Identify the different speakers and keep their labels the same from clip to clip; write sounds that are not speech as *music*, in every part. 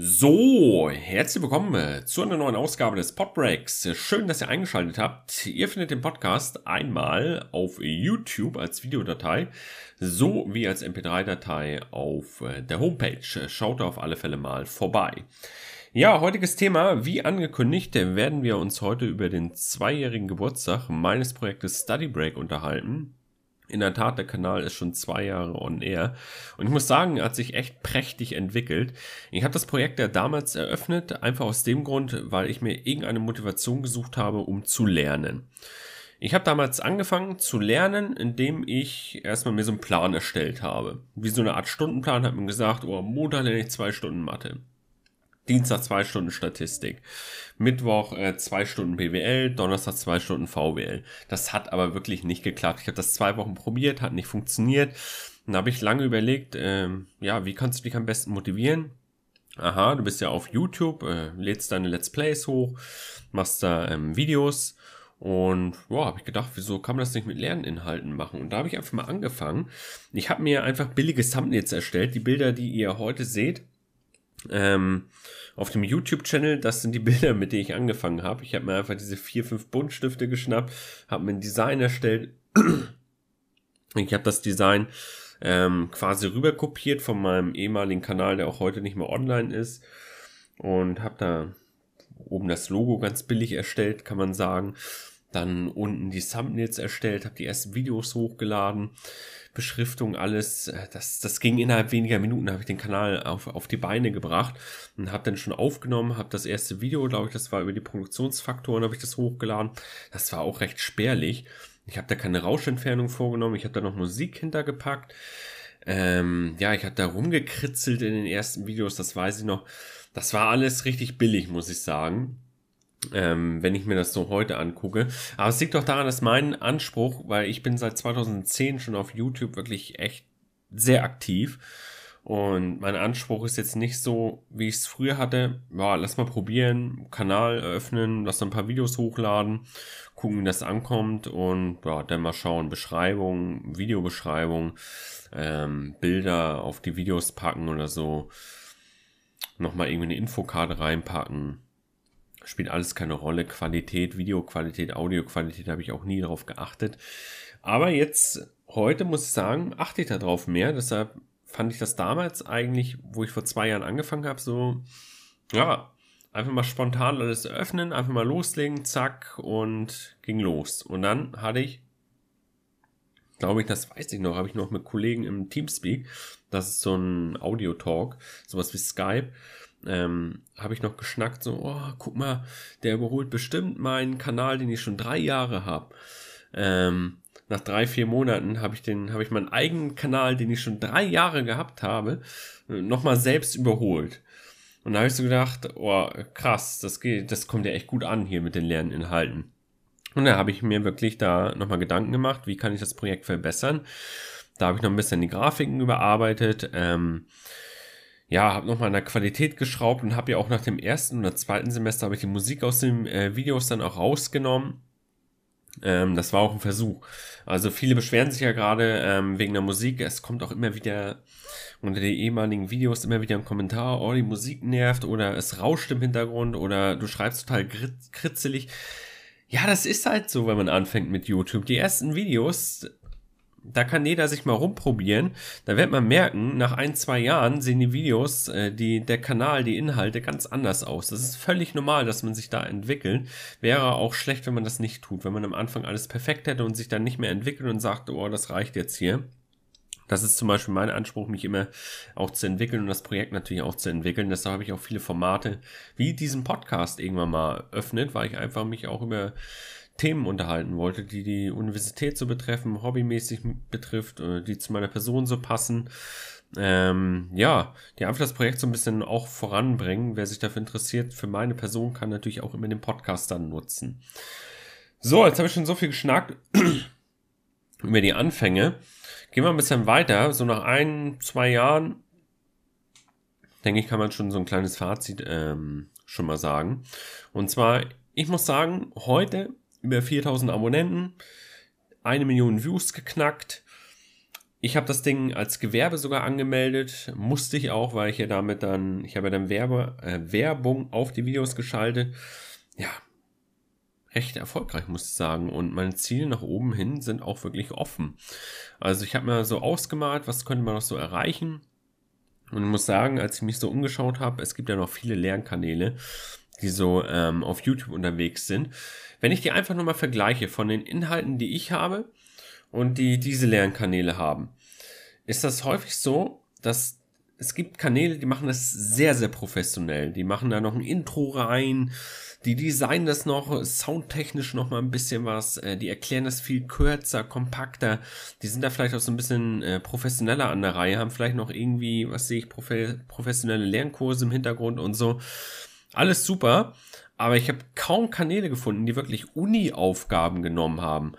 Speaker 1: So, herzlich willkommen äh, zu einer neuen Ausgabe des Podbreaks. Schön, dass ihr eingeschaltet habt. Ihr findet den Podcast einmal auf YouTube als Videodatei sowie als MP3-Datei auf äh, der Homepage. Schaut auf alle Fälle mal vorbei. Ja, heutiges Thema, wie angekündigt, werden wir uns heute über den zweijährigen Geburtstag meines Projektes Study Break unterhalten. In der Tat, der Kanal ist schon zwei Jahre on air. Und ich muss sagen, er hat sich echt prächtig entwickelt. Ich habe das Projekt ja damals eröffnet, einfach aus dem Grund, weil ich mir irgendeine Motivation gesucht habe, um zu lernen. Ich habe damals angefangen zu lernen, indem ich erstmal mir so einen Plan erstellt habe. Wie so eine Art Stundenplan, habe mir gesagt, oh, Montag lerne ich zwei Stunden Mathe. Dienstag zwei Stunden Statistik, Mittwoch äh, zwei Stunden BWL, Donnerstag zwei Stunden VWL. Das hat aber wirklich nicht geklappt. Ich habe das zwei Wochen probiert, hat nicht funktioniert. Dann habe ich lange überlegt, ähm, ja, wie kannst du dich am besten motivieren? Aha, du bist ja auf YouTube, äh, lädst deine Let's Plays hoch, machst da ähm, Videos und ja, habe ich gedacht, wieso kann man das nicht mit Lerninhalten machen? Und da habe ich einfach mal angefangen. Ich habe mir einfach billige Thumbnails erstellt, die Bilder, die ihr heute seht ähm, auf dem YouTube-Channel, das sind die *laughs* Bilder, mit denen ich angefangen habe. Ich habe mir einfach diese vier, fünf Buntstifte geschnappt, habe mir ein Design erstellt. *clears throat* Ich habe das Design ähm, quasi rüber kopiert von meinem ehemaligen Kanal, der auch heute nicht mehr online ist. Und habe da oben das Logo ganz billig erstellt, kann man sagen. Dann unten die Thumbnails erstellt, habe die ersten Videos hochgeladen. Beschriftung, alles, äh, das, das ging innerhalb weniger Minuten, habe ich den Kanal auf, auf die Beine gebracht und habe dann schon aufgenommen, habe das erste Video, glaube ich, das war über die Produktionsfaktoren, habe ich das hochgeladen. Das war auch recht spärlich. Ich habe da keine Rauschentfernung vorgenommen, ich habe da noch Musik hintergepackt. Ähm, ja, ich habe da rumgekritzelt in den ersten Videos, das weiß ich noch. Das war alles richtig billig, muss ich sagen ähm, wenn ich mir das so heute angucke. Aber es liegt doch daran, dass mein Anspruch, weil ich bin seit 2010 schon auf YouTube wirklich echt sehr aktiv. Und mein Anspruch ist jetzt nicht so, wie ich es früher hatte. Ja, lass mal probieren, Kanal eröffnen, lass ein paar Videos hochladen, gucken, wie das ankommt und ja, dann mal schauen. Beschreibung, Videobeschreibung, ähm, Bilder auf die Videos packen oder so. Nochmal irgendwie eine Infokarte reinpacken spielt alles keine Rolle. Qualität, Videoqualität, Audioqualität habe ich auch nie darauf geachtet. Aber jetzt, heute muss ich sagen, achte ich darauf mehr. Deshalb fand ich das damals eigentlich, wo ich vor zwei Jahren angefangen habe, so, ja, einfach mal spontan alles öffnen, einfach mal loslegen, zack, und ging los. Und dann hatte ich, glaube ich, das weiß ich noch, habe ich noch mit Kollegen im Teamspeak, das ist so ein Audio-Talk, sowas wie Skype, ähm, habe ich noch geschnackt, so, oh, guck mal, der überholt bestimmt meinen Kanal, den ich schon drei Jahre habe. Ähm, nach drei, vier Monaten habe ich den, habe ich meinen eigenen Kanal, den ich schon drei Jahre gehabt habe, nochmal selbst überholt. Und da habe ich so gedacht, oh, krass, das geht, das kommt ja echt gut an hier mit den Lerninhalten. Und da habe ich mir wirklich da nochmal Gedanken gemacht, wie kann ich das Projekt verbessern. Da habe ich noch ein bisschen die Grafiken überarbeitet. Ähm, ja, habe nochmal an der Qualität geschraubt und habe ja auch nach dem ersten oder zweiten Semester habe ich die Musik aus den äh, Videos dann auch rausgenommen. Ähm, das war auch ein Versuch. Also viele beschweren sich ja gerade ähm, wegen der Musik. Es kommt auch immer wieder unter den ehemaligen Videos immer wieder ein Kommentar, oh, die Musik nervt oder es rauscht im Hintergrund oder du schreibst total kritzelig. Ja, das ist halt so, wenn man anfängt mit YouTube. Die ersten Videos, da kann jeder sich mal rumprobieren. Da wird man merken, nach ein, zwei Jahren sehen die Videos, äh, die, der Kanal, die Inhalte ganz anders aus. Das ist völlig normal, dass man sich da entwickelt. Wäre auch schlecht, wenn man das nicht tut. Wenn man am Anfang alles perfekt hätte und sich dann nicht mehr entwickelt und sagt, oh, das reicht jetzt hier. Das ist zum Beispiel mein Anspruch, mich immer auch zu entwickeln und das Projekt natürlich auch zu entwickeln. Deshalb habe ich auch viele Formate wie diesen Podcast irgendwann mal öffnet, weil ich einfach mich auch über Themen unterhalten wollte, die die Universität so betreffen, hobbymäßig betrifft, äh, die zu meiner Person so passen. Ähm, ja, die einfach das Projekt so ein bisschen auch voranbringen. Wer sich dafür interessiert, für meine Person kann natürlich auch immer den Podcast dann nutzen. So, jetzt habe ich schon so viel geschnackt *clears throat* über die Anfänge. Gehen wir ein bisschen weiter. So nach ein, zwei Jahren, denke ich, kann man schon so ein kleines Fazit ähm, schon mal sagen. Und zwar, ich muss sagen, heute über 4000 Abonnenten, eine Million Views geknackt. ich habe das Ding als Gewerbe sogar angemeldet, musste ich auch, weil ich ja damit dann, ich habe ja dann Werbe, äh, Werbung auf die Videos geschaltet. Ja, recht erfolgreich, muss ich sagen. Und meine Ziele nach oben hin sind auch wirklich offen. Also ich habe mir so ausgemalt, was könnte man noch so erreichen. Und ich muss sagen, als ich mich so umgeschaut habe, es gibt ja noch viele Lernkanäle, die so ähm, auf YouTube unterwegs sind. Wenn ich die einfach nur mal vergleiche von den Inhalten, die ich habe und die diese Lernkanäle haben, ist das häufig so, dass es gibt Kanäle, die machen das sehr, sehr professionell. Die machen da noch ein Intro rein, die designen das noch soundtechnisch noch mal ein bisschen was, äh, die erklären das viel kürzer, kompakter. Die sind da vielleicht auch so ein bisschen äh, professioneller an der Reihe, haben vielleicht noch irgendwie, was sehe ich, profe professionelle Lernkurse im Hintergrund und so. Alles super, aber ich habe kaum Kanäle gefunden, die wirklich Uni-Aufgaben genommen haben.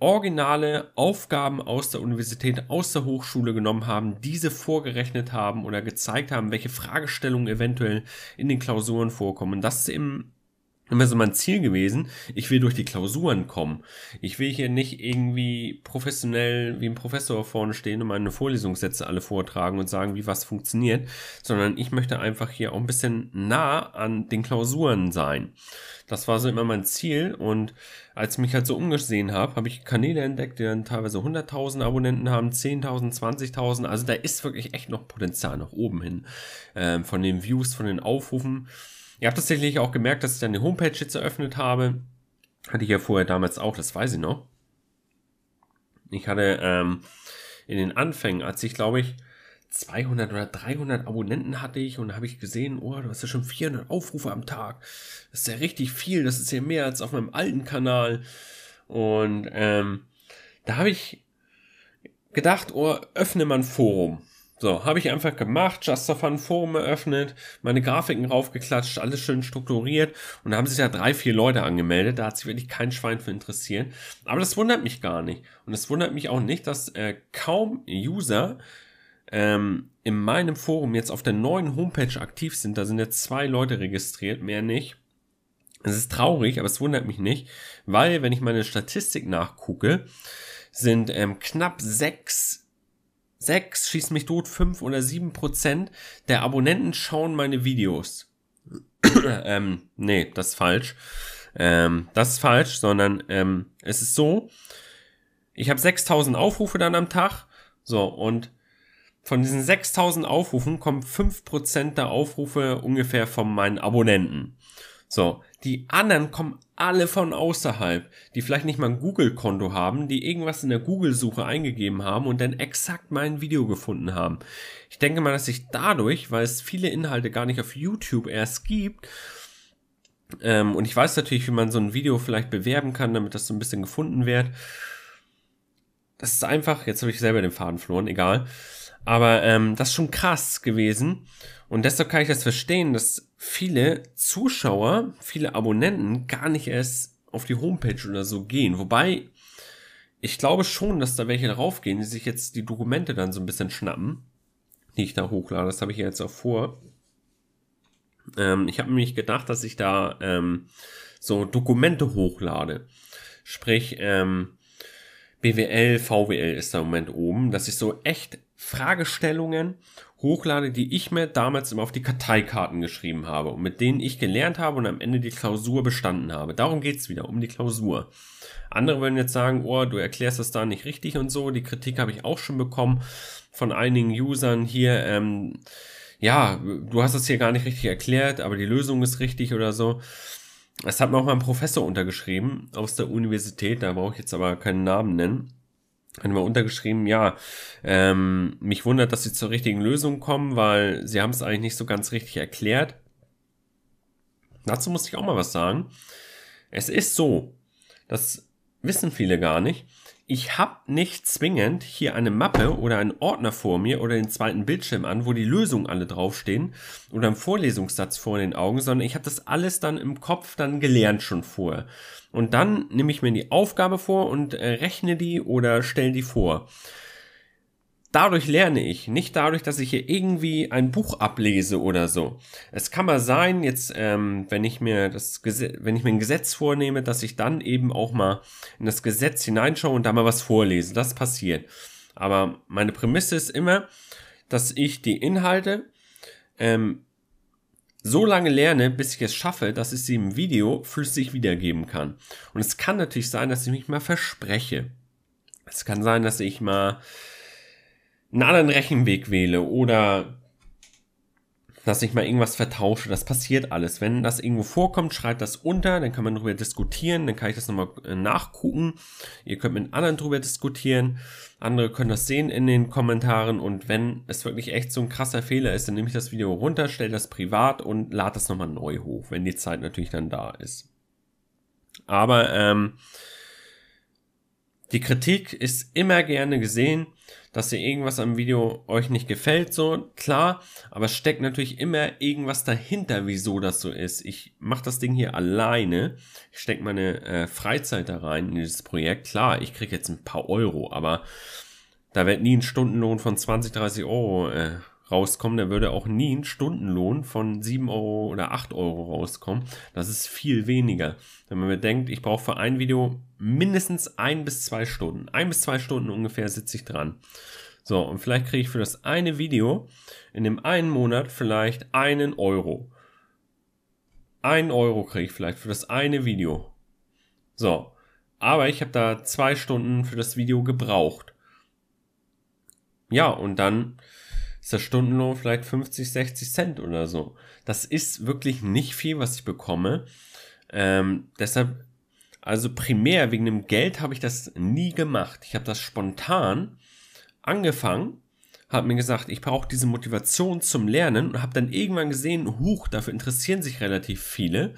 Speaker 1: Originale Aufgaben aus der Universität, aus der Hochschule genommen haben, diese vorgerechnet haben oder gezeigt haben, welche Fragestellungen eventuell in den Klausuren vorkommen. Das im immer so mein Ziel gewesen, ich will durch die Klausuren kommen. Ich will hier nicht irgendwie professionell wie ein Professor vorne stehen und meine Vorlesungssätze alle vortragen und sagen, wie was funktioniert, sondern ich möchte einfach hier auch ein bisschen nah an den Klausuren sein. Das war so immer mein Ziel und als ich mich halt so umgesehen habe, habe ich Kanäle entdeckt, die dann teilweise 100.000 Abonnenten haben, 10.000, 20.000. Also da ist wirklich echt noch Potenzial nach oben hin ähm, von den Views, von den Aufrufen. Ihr habt tatsächlich auch gemerkt, dass ich dann die Homepage jetzt eröffnet habe. Hatte ich ja vorher damals auch, das weiß ich noch. Ich hatte ähm, in den Anfängen, als ich glaube ich 200 oder 300 Abonnenten hatte ich und habe ich gesehen, oh, du hast ja schon 400 Aufrufe am Tag. Das ist ja richtig viel, das ist ja mehr als auf meinem alten Kanal. Und ähm, da habe ich gedacht, oh, öffne mal ein Forum. So, habe ich einfach gemacht, Just for Fun Forum eröffnet, meine Grafiken raufgeklatscht, alles schön strukturiert und da haben sich ja drei, vier Leute angemeldet, da hat sich wirklich kein Schwein für interessiert. Aber das wundert mich gar nicht. Und es wundert mich auch nicht, dass äh, kaum User ähm, in meinem Forum jetzt auf der neuen Homepage aktiv sind. Da sind jetzt zwei Leute registriert, mehr nicht. Es ist traurig, aber es wundert mich nicht, weil, wenn ich meine Statistik nachgucke, sind ähm, knapp sechs sechs, schieß mich tot, fünf oder sieben Prozent der Abonnenten schauen meine Videos. *coughs* ähm, nee, das ist falsch. Ähm, das ist falsch, sondern ähm, es ist so, ich habe 6000 Aufrufe dann am Tag. So, und von diesen 6000 Aufrufen kommen 5% der Aufrufe ungefähr von meinen Abonnenten. So, die anderen kommen alle von außerhalb, die vielleicht nicht mal ein Google-Konto haben, die irgendwas in der Google-Suche eingegeben haben und dann exakt mein Video gefunden haben. Ich denke mal, dass sich dadurch, weil es viele Inhalte gar nicht auf YouTube erst gibt, ähm, und ich weiß natürlich, wie man so ein Video vielleicht bewerben kann, damit das so ein bisschen gefunden wird. Das ist einfach, jetzt habe ich selber den Faden verloren, egal. Aber ähm, das ist schon krass gewesen. Und deshalb kann ich das verstehen, dass viele Zuschauer, viele Abonnenten gar nicht erst auf die Homepage oder so gehen. Wobei, ich glaube schon, dass da welche draufgehen, die sich jetzt die Dokumente dann so ein bisschen schnappen, die ich da hochlade. Das habe ich ja jetzt auch vor. Ähm, ich habe nämlich gedacht, dass ich da ähm, so Dokumente hochlade. Sprich, ähm, BWL, VWL ist da im Moment oben, dass ich so echt Fragestellungen hochlade, die ich mir damals immer auf die Karteikarten geschrieben habe und mit denen ich gelernt habe und am Ende die Klausur bestanden habe. Darum geht's wieder, um die Klausur. Andere würden jetzt sagen, oh, du erklärst das da nicht richtig und so. Die Kritik habe ich auch schon bekommen von einigen Usern hier. Ähm, ja, du hast das hier gar nicht richtig erklärt, aber die Lösung ist richtig oder so. Das hat mir auch mal ein Professor untergeschrieben aus der Universität, da brauche ich jetzt aber keinen Namen nennen. Hat mir untergeschrieben, ja, ähm, mich wundert, dass sie zur richtigen Lösung kommen, weil sie haben es eigentlich nicht so ganz richtig erklärt. Dazu muss ich auch mal was sagen. Es ist so, das wissen viele gar nicht, ich habe nicht zwingend hier eine Mappe oder einen Ordner vor mir oder den zweiten Bildschirm an, wo die Lösungen alle draufstehen oder einen Vorlesungssatz vor den Augen, sondern ich habe das alles dann im Kopf dann gelernt schon vorher. Und dann nehme ich mir die Aufgabe vor und äh, rechne die oder stelle die vor dadurch lerne ich, nicht dadurch, dass ich hier irgendwie ein Buch ablese oder so. Es kann mal sein, jetzt, ähm, wenn ich mir das Gesetz, wenn ich mir ein Gesetz vornehme, dass ich dann eben auch mal in das Gesetz hineinschaue und da mal was vorlese. Das passiert. Aber meine Prämisse ist immer, dass ich die Inhalte ähm, so lange lerne, bis ich es schaffe, dass ich sie im Video flüssig wiedergeben kann. Und es kann natürlich sein, dass ich mich mal verspreche. Es kann sein, dass ich mal einen anderen Rechenweg wähle oder dass ich mal irgendwas vertausche. Das passiert alles. Wenn das irgendwo vorkommt, schreibt das unter, dann kann man darüber diskutieren, dann kann ich das nochmal äh, nachgucken. Ihr könnt mit anderen darüber diskutieren. Andere können das sehen in den Kommentaren und wenn es wirklich echt so ein krasser Fehler ist, dann nehme ich das Video runter, stelle das privat und lade das nochmal neu hoch, wenn die Zeit natürlich dann da ist. Aber ähm, die Kritik ist immer gerne gesehen dass ihr irgendwas am Video euch nicht gefällt, so klar, aber steckt natürlich immer irgendwas dahinter, wieso das so ist. Ich mache das Ding hier alleine, ich stecke meine äh, Freizeit da rein in dieses Projekt. Klar, ich kriege jetzt ein paar Euro, aber da wird nie ein Stundenlohn von 20, 30 Euro äh, rauskommen, da würde auch nie ein Stundenlohn von 7 Euro oder 8 Euro rauskommen. Das ist viel weniger. Wenn man bedenkt, ich brauche für ein Video mindestens ein bis zwei Stunden. Ein bis zwei Stunden ungefähr sitze ich dran. So, und vielleicht kriege ich für das eine Video in dem einen Monat vielleicht einen Euro. Ein Euro kriege ich vielleicht für das eine Video. So, aber ich habe da zwei Stunden für das Video gebraucht. Ja, und dann ist der Stundenlohn vielleicht 50, 60 Cent oder so. Das ist wirklich nicht viel, was ich bekomme. Ähm, deshalb, also primär wegen dem Geld habe ich das nie gemacht. Ich habe das spontan angefangen, habe mir gesagt, ich brauche diese Motivation zum Lernen und habe dann irgendwann gesehen, huch, dafür interessieren sich relativ viele.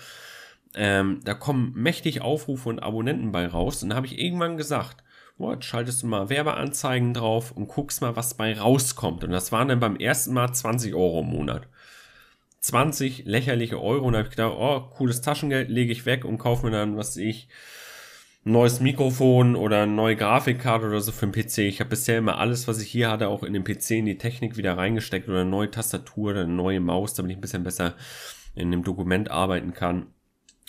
Speaker 1: Ähm, da kommen mächtig Aufrufe und Abonnenten bei raus. Und da habe ich irgendwann gesagt, What, schaltest du mal Werbeanzeigen drauf und guckst mal, was bei rauskommt. Und das waren dann beim ersten Mal 20 Euro im Monat. 20 lächerliche Euro. Und da habe ich gedacht, oh, cooles Taschengeld, lege ich weg und kaufe mir dann, was ich, ein neues Mikrofon oder eine neue Grafikkarte oder so für den PC. Ich habe bisher immer alles, was ich hier hatte, auch in den PC in die Technik wieder reingesteckt oder eine neue Tastatur oder eine neue Maus, damit ich ein bisschen besser in dem Dokument arbeiten kann.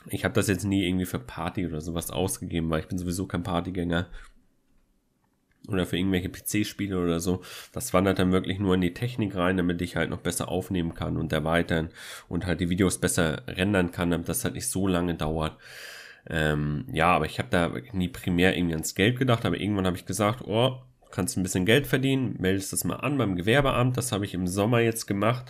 Speaker 1: Ich habe das jetzt nie irgendwie für Party oder sowas ausgegeben, weil ich bin sowieso kein Partygänger oder für irgendwelche PC-Spiele oder so. Das wandert dann wirklich nur in die Technik rein, damit ich halt noch besser aufnehmen kann und erweitern und halt die Videos besser rendern kann, damit das halt nicht so lange dauert. Ähm, ja, aber ich habe da nie primär irgendwie ans Geld gedacht, aber irgendwann habe ich gesagt, oh, kannst ein bisschen Geld verdienen, meldest das mal an beim Gewerbeamt. Das habe ich im Sommer jetzt gemacht.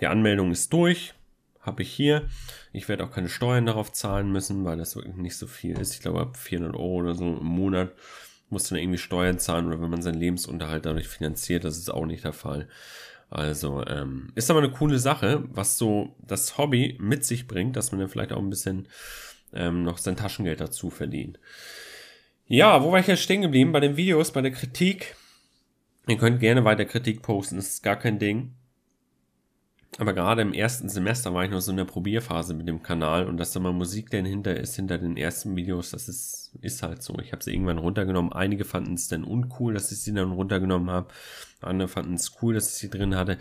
Speaker 1: Die Anmeldung ist durch, habe ich hier. Ich werde auch keine Steuern darauf zahlen müssen, weil das wirklich nicht so viel ist. Ich glaube, ab 400 Euro oder so im Monat muss dann irgendwie Steuern zahlen oder wenn man seinen Lebensunterhalt dadurch finanziert, das ist auch nicht der Fall. Also ähm, ist aber eine coole Sache, was so das Hobby mit sich bringt, dass man dann vielleicht auch ein bisschen ähm, noch sein Taschengeld dazu verdient. Ja, wo war ich jetzt stehen geblieben? Bei den Videos, bei der Kritik. Ihr könnt gerne weiter Kritik posten, das ist gar kein Ding. Aber gerade im ersten Semester war ich noch so in der Probierphase mit dem Kanal und dass da mal Musik dahinter ist, hinter den ersten Videos, das ist, ist halt so. Ich habe sie irgendwann runtergenommen. Einige fanden es dann uncool, dass ich sie dann runtergenommen habe. Andere fanden es cool, dass ich sie drin hatte.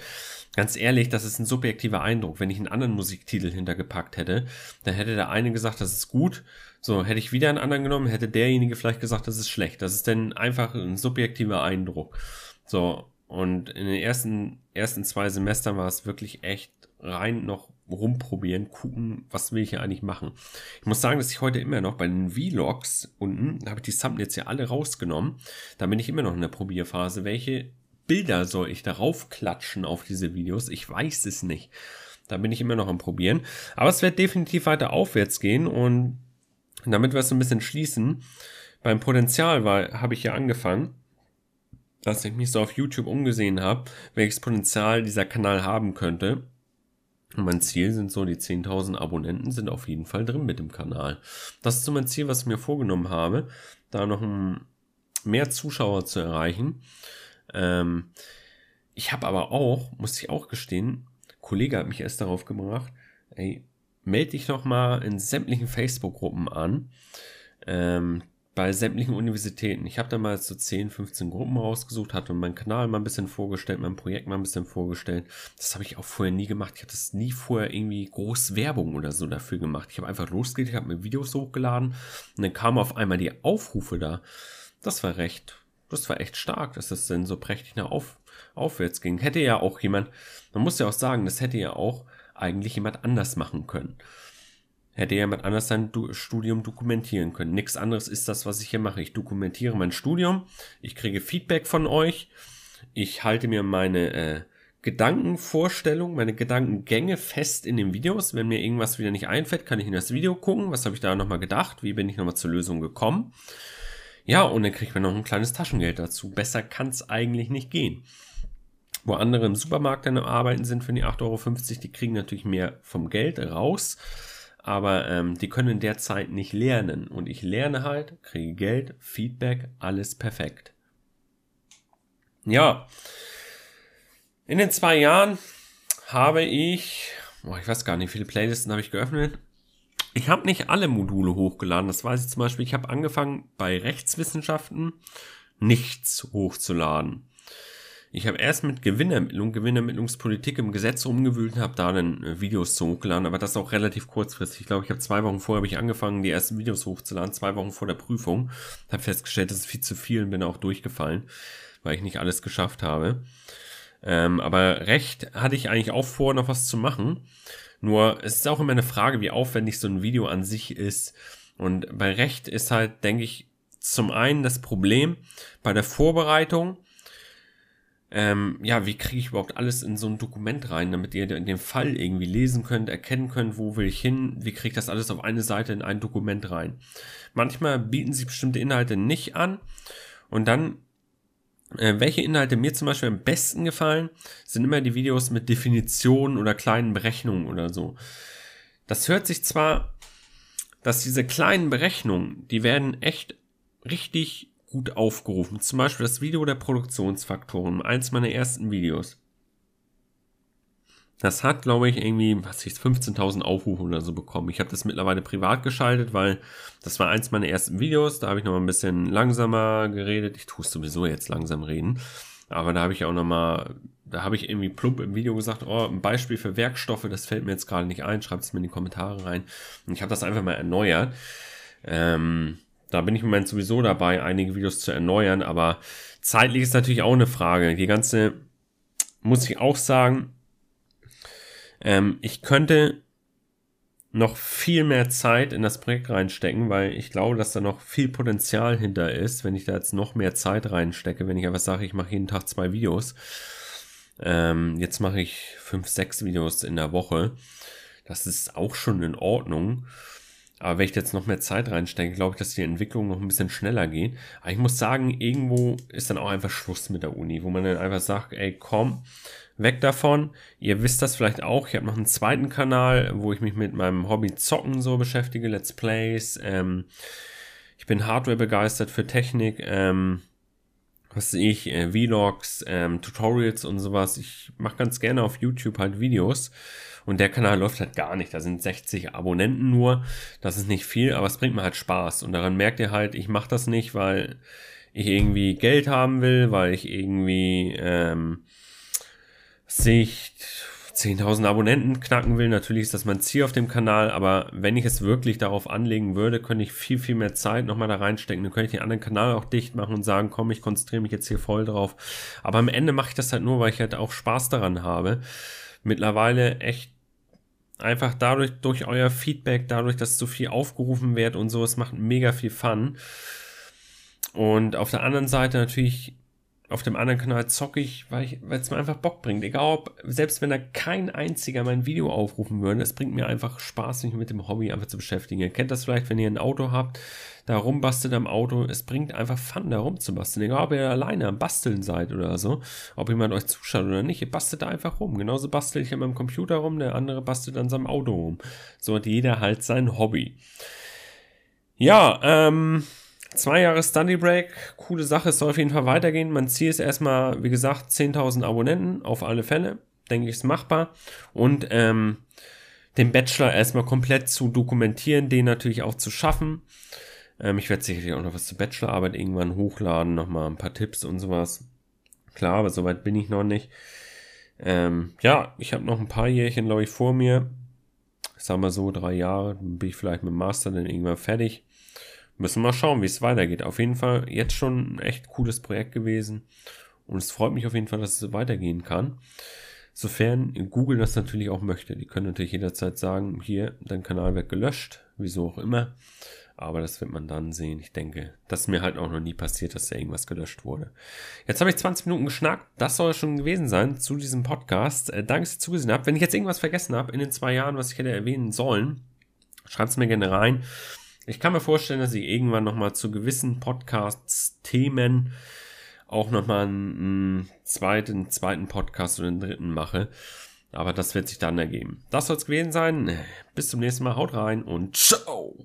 Speaker 1: Ganz ehrlich, das ist ein subjektiver Eindruck. Wenn ich einen anderen Musiktitel hintergepackt hätte, dann hätte der eine gesagt, das ist gut. So, hätte ich wieder einen anderen genommen, hätte derjenige vielleicht gesagt, das ist schlecht. Das ist dann einfach ein subjektiver Eindruck. So, und in den ersten, ersten zwei Semestern war es wirklich echt rein noch rumprobieren, gucken, was will ich hier eigentlich machen. Ich muss sagen, dass ich heute immer noch bei den Vlogs unten, habe ich die Thumbnails ja alle rausgenommen, da bin ich immer noch in der Probierphase. Welche Bilder soll ich darauf klatschen auf diese Videos? Ich weiß es nicht. Da bin ich immer noch am Probieren. Aber es wird definitiv weiter aufwärts gehen und damit wir es ein bisschen schließen, beim Potenzial habe ich ja angefangen dass ich mich so auf YouTube umgesehen habe, welches Potenzial dieser Kanal haben könnte. Und mein Ziel sind so, die 10.000 Abonnenten sind auf jeden Fall drin mit dem Kanal. Das ist so mein Ziel, was ich mir vorgenommen habe, da noch mehr Zuschauer zu erreichen. Ähm, ich habe aber auch, muss ich auch gestehen, Kollege hat mich erst darauf gebracht, ey, melde dich doch mal in sämtlichen Facebook-Gruppen an. Ähm, bei sämtlichen Universitäten. Ich habe da mal so 10, 15 Gruppen rausgesucht, hatte meinen Kanal mal ein bisschen vorgestellt, mein Projekt mal ein bisschen vorgestellt. Das habe ich auch vorher nie gemacht. Ich habe das nie vorher irgendwie groß Werbung oder so dafür gemacht. Ich habe einfach losgelegt, ich habe mir Videos hochgeladen und dann kamen auf einmal die Aufrufe da. Das war recht, das war echt stark, dass das dann so prächtig nach auf, aufwärts ging. Hätte ja auch jemand, man muss ja auch sagen, das hätte ja auch eigentlich jemand anders machen können. Hätte jemand anders sein Studium dokumentieren können. Nichts anderes ist das, was ich hier mache. Ich dokumentiere mein Studium, ich kriege Feedback von euch, ich halte mir meine äh, Gedankenvorstellung, meine Gedankengänge fest in den Videos. Wenn mir irgendwas wieder nicht einfällt, kann ich in das Video gucken. Was habe ich da nochmal gedacht? Wie bin ich nochmal zur Lösung gekommen? Ja, und dann kriegt man noch ein kleines Taschengeld dazu. Besser kann es eigentlich nicht gehen. Wo andere im Supermarkt dann am Arbeiten sind für die 8,50 Euro, die kriegen natürlich mehr vom Geld raus. Aber ähm, die können in der Zeit nicht lernen. Und ich lerne halt, kriege Geld, Feedback, alles perfekt. Ja, in den zwei Jahren habe ich, boah, ich weiß gar nicht, wie viele Playlisten habe ich geöffnet. Ich habe nicht alle Module hochgeladen. Das weiß ich zum Beispiel. Ich habe angefangen bei Rechtswissenschaften nichts hochzuladen. Ich habe erst mit Gewinnermittlung, Gewinnermittlungspolitik im Gesetz rumgewühlt und habe da dann äh, Videos zu hochgeladen, aber das auch relativ kurzfristig. Ich glaube, ich habe zwei Wochen vorher habe ich angefangen, die ersten Videos hochzuladen, zwei Wochen vor der Prüfung. Habe festgestellt, das ist viel zu viel und bin auch durchgefallen, weil ich nicht alles geschafft habe. Ähm, aber Recht hatte ich eigentlich auch vor, noch was zu machen. Nur es ist auch immer eine Frage, wie aufwendig so ein Video an sich ist. Und bei Recht ist halt, denke ich, zum einen das Problem bei der Vorbereitung. Ähm, ja, wie kriege ich überhaupt alles in so ein Dokument rein, damit ihr in dem Fall irgendwie lesen könnt, erkennen könnt, wo will ich hin, wie kriege ich das alles auf eine Seite in ein Dokument rein. Manchmal bieten sich bestimmte Inhalte nicht an und dann äh, welche Inhalte mir zum Beispiel am besten gefallen, sind immer die Videos mit Definitionen oder kleinen Berechnungen oder so. Das hört sich zwar, dass diese kleinen Berechnungen, die werden echt richtig gut aufgerufen. Zum Beispiel das Video der Produktionsfaktoren, eins meiner ersten Videos. Das hat, glaube ich, irgendwie, was ich, 15.000 Aufrufe oder so bekommen. Ich habe das mittlerweile privat geschaltet, weil das war eins meiner ersten Videos. Da habe ich noch mal ein bisschen langsamer geredet. Ich tue es sowieso jetzt langsam reden. Aber da habe ich auch noch mal, da habe ich irgendwie plump im Video gesagt, oh, ein Beispiel für Werkstoffe, das fällt mir jetzt gerade nicht ein. Schreibt es mir in die Kommentare rein. Und ich habe das einfach mal erneuert. Ähm, da bin ich im Moment sowieso dabei, einige Videos zu erneuern. Aber zeitlich ist natürlich auch eine Frage. Die ganze, muss ich auch sagen, ähm, ich könnte noch viel mehr Zeit in das Projekt reinstecken, weil ich glaube, dass da noch viel Potenzial hinter ist, wenn ich da jetzt noch mehr Zeit reinstecke, wenn ich einfach sage, ich mache jeden Tag zwei Videos. Ähm, jetzt mache ich fünf, sechs Videos in der Woche. Das ist auch schon in Ordnung. Aber wenn ich jetzt noch mehr Zeit reinstecke, glaube ich, dass die Entwicklung noch ein bisschen schneller geht. Aber ich muss sagen, irgendwo ist dann auch einfach Schluss mit der Uni, wo man dann einfach sagt, ey, komm, weg davon. Ihr wisst das vielleicht auch. Ich habe noch einen zweiten Kanal, wo ich mich mit meinem Hobby Zocken so beschäftige, Let's Plays. Ähm, ich bin Hardware begeistert für Technik. Ähm, was sehe ich, äh, Vlogs, ähm, Tutorials und sowas. Ich mache ganz gerne auf YouTube halt Videos. Und der Kanal läuft halt gar nicht. Da sind 60 Abonnenten nur. Das ist nicht viel, aber es bringt mir halt Spaß. Und daran merkt ihr halt, ich mache das nicht, weil ich irgendwie Geld haben will, weil ich irgendwie ähm, sich 10.000 Abonnenten knacken will. Natürlich ist das mein Ziel auf dem Kanal, aber wenn ich es wirklich darauf anlegen würde, könnte ich viel, viel mehr Zeit nochmal da reinstecken. Dann könnte ich den anderen Kanal auch dicht machen und sagen, komm, ich konzentriere mich jetzt hier voll drauf. Aber am Ende mache ich das halt nur, weil ich halt auch Spaß daran habe. Mittlerweile echt einfach dadurch, durch euer Feedback, dadurch, dass so viel aufgerufen wird und so, es macht mega viel Fun. Und auf der anderen Seite natürlich auf dem anderen Kanal zocke ich, weil es mir einfach Bock bringt. Egal ob, selbst wenn da kein einziger mein Video aufrufen würde, es bringt mir einfach Spaß, mich mit dem Hobby einfach zu beschäftigen. Ihr kennt das vielleicht, wenn ihr ein Auto habt, da rumbastelt am Auto. Es bringt einfach Fun, da rumzubasteln. Egal ob ihr alleine am Basteln seid oder so, ob jemand euch zuschaut oder nicht, ihr bastelt da einfach rum. Genauso bastel ich an meinem Computer rum, der andere bastelt an seinem Auto rum. So hat jeder halt sein Hobby. Ja, ähm, Zwei Jahre Study Break, coole Sache, es soll auf jeden Fall weitergehen. Mein Ziel ist erstmal, wie gesagt, 10.000 Abonnenten auf alle Fälle. Denke ich, ist machbar. Und ähm, den Bachelor erstmal komplett zu dokumentieren, den natürlich auch zu schaffen. Ähm, ich werde sicherlich auch noch was zur Bachelorarbeit irgendwann hochladen, nochmal ein paar Tipps und sowas. Klar, aber soweit bin ich noch nicht. Ähm, ja, ich habe noch ein paar Jährchen, glaube ich, vor mir. Ich sag mal so, drei Jahre, bin ich vielleicht mit dem Master dann irgendwann fertig. Müssen wir mal schauen, wie es weitergeht. Auf jeden Fall jetzt schon ein echt cooles Projekt gewesen. Und es freut mich auf jeden Fall, dass es weitergehen kann. Sofern Google das natürlich auch möchte. Die können natürlich jederzeit sagen, hier, dein Kanal wird gelöscht, wieso auch immer. Aber das wird man dann sehen. Ich denke, das ist mir halt auch noch nie passiert, dass da irgendwas gelöscht wurde. Jetzt habe ich 20 Minuten geschnackt. Das soll schon gewesen sein zu diesem Podcast. Äh, danke, dass ihr zugesehen habt. Wenn ich jetzt irgendwas vergessen habe in den zwei Jahren, was ich hätte erwähnen sollen, schreibt es mir gerne rein. Ich kann mir vorstellen, dass ich irgendwann nochmal zu gewissen Podcasts, Themen auch nochmal einen zweiten, zweiten Podcast oder einen dritten mache. Aber das wird sich dann ergeben. Das soll es gewesen sein. Bis zum nächsten Mal. Haut rein und ciao!